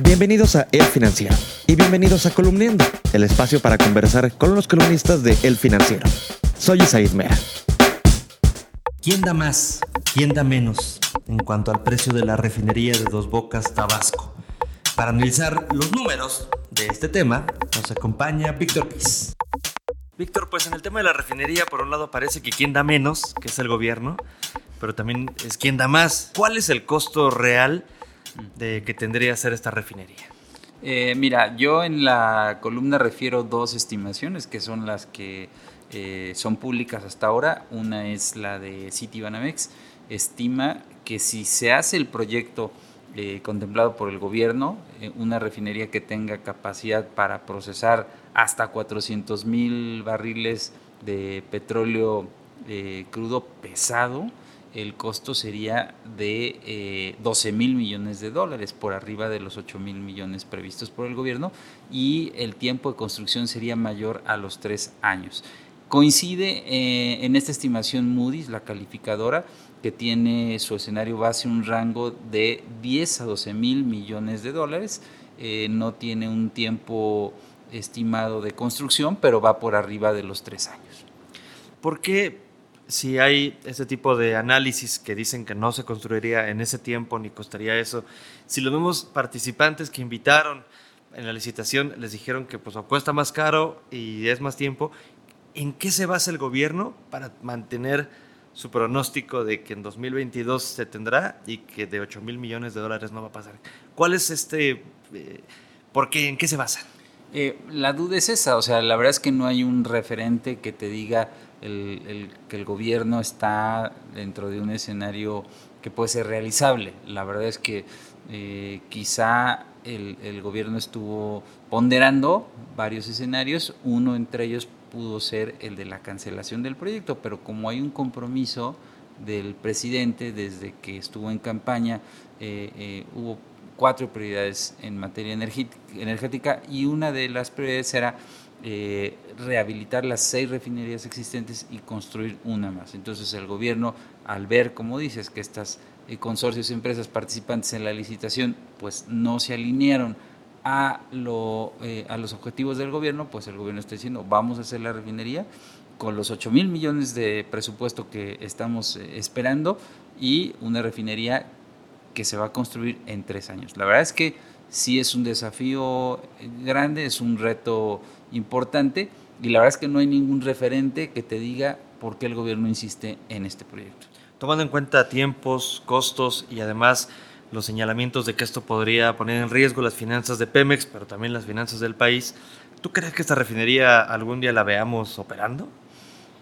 Bienvenidos a El Financiero y bienvenidos a Columniendo, el espacio para conversar con los columnistas de El Financiero. Soy Isaid Mea. ¿Quién da más? ¿Quién da menos? En cuanto al precio de la refinería de Dos Bocas, Tabasco. Para analizar los números de este tema, nos acompaña Víctor Piz. Víctor, pues en el tema de la refinería, por un lado parece que quien da menos, que es el gobierno, pero también es quien da más. ¿Cuál es el costo real de que tendría que hacer esta refinería? Eh, mira, yo en la columna refiero dos estimaciones que son las que eh, son públicas hasta ahora. Una es la de Citibanamex, estima que si se hace el proyecto eh, contemplado por el gobierno, una refinería que tenga capacidad para procesar hasta 400 mil barriles de petróleo crudo pesado, el costo sería de 12 eh, mil millones de dólares, por arriba de los 8 mil millones previstos por el gobierno, y el tiempo de construcción sería mayor a los tres años. Coincide eh, en esta estimación Moody's, la calificadora, que tiene su escenario base un rango de 10 a 12 mil millones de dólares, eh, no tiene un tiempo estimado de construcción, pero va por arriba de los tres años. ¿Por qué si hay ese tipo de análisis que dicen que no se construiría en ese tiempo ni costaría eso, si los mismos participantes que invitaron en la licitación les dijeron que pues cuesta más caro y es más tiempo, ¿en qué se basa el gobierno para mantener su pronóstico de que en 2022 se tendrá y que de 8 mil millones de dólares no va a pasar? ¿Cuál es este, eh, por qué, en qué se basa? Eh, la duda es esa, o sea, la verdad es que no hay un referente que te diga el, que el gobierno está dentro de un escenario que puede ser realizable. La verdad es que eh, quizá el, el, gobierno estuvo ponderando varios escenarios, uno entre ellos pudo ser el de la cancelación del proyecto, pero como hay un compromiso del presidente desde que estuvo en campaña, eh, eh, hubo cuatro prioridades en materia energética y una de las prioridades era eh, rehabilitar las seis refinerías existentes y construir una más. Entonces el gobierno, al ver, como dices, que estas eh, consorcios y empresas participantes en la licitación pues no se alinearon a, lo, eh, a los objetivos del gobierno, pues el gobierno está diciendo vamos a hacer la refinería con los 8 mil millones de presupuesto que estamos esperando y una refinería que se va a construir en tres años. La verdad es que sí es un desafío grande, es un reto importante y la verdad es que no hay ningún referente que te diga por qué el gobierno insiste en este proyecto. Tomando en cuenta tiempos, costos y además los señalamientos de que esto podría poner en riesgo las finanzas de Pemex, pero también las finanzas del país, ¿tú crees que esta refinería algún día la veamos operando?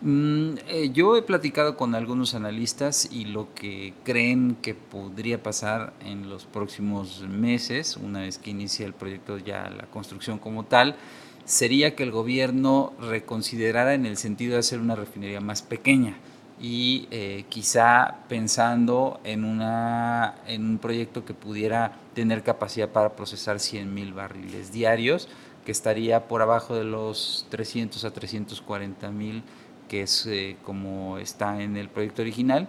Mm, eh, yo he platicado con algunos analistas y lo que creen que podría pasar en los próximos meses, una vez que inicie el proyecto ya la construcción como tal, sería que el gobierno reconsiderara en el sentido de hacer una refinería más pequeña y eh, quizá pensando en, una, en un proyecto que pudiera tener capacidad para procesar 100 mil barriles diarios, que estaría por abajo de los 300 a 340 mil que es eh, como está en el proyecto original,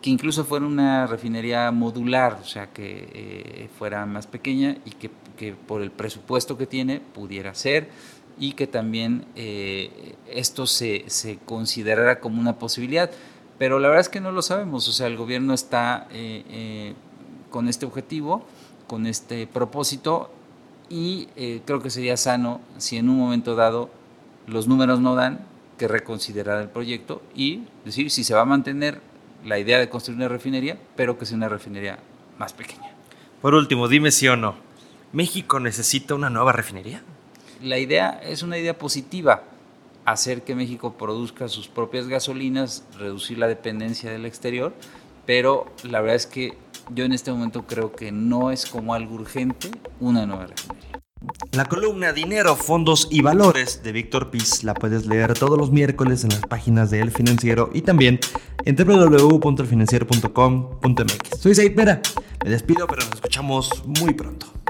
que incluso fuera una refinería modular, o sea, que eh, fuera más pequeña y que, que, por el presupuesto que tiene pudiera ser y que también eh, esto se, se, considerara como una posibilidad. Pero la verdad es que no lo sabemos, o sea, el gobierno está con este objetivo, con este propósito y creo que sería sano si en un momento dado los números no dan, que reconsiderar el proyecto y decir si se va a mantener la idea de construir una refinería, pero que sea una refinería más pequeña. Por último, dime si o no, ¿México necesita una nueva refinería? La idea es una idea positiva, hacer que México produzca sus propias gasolinas, reducir la dependencia del exterior, pero la verdad es que yo en este momento creo que no es como algo urgente una nueva refinería. La columna Dinero, Fondos y Valores de Víctor Piz la puedes leer todos los miércoles en las páginas de El Financiero y también en www.elfinanciero.com.mx. Soy Said Mera, me despido pero nos escuchamos muy pronto.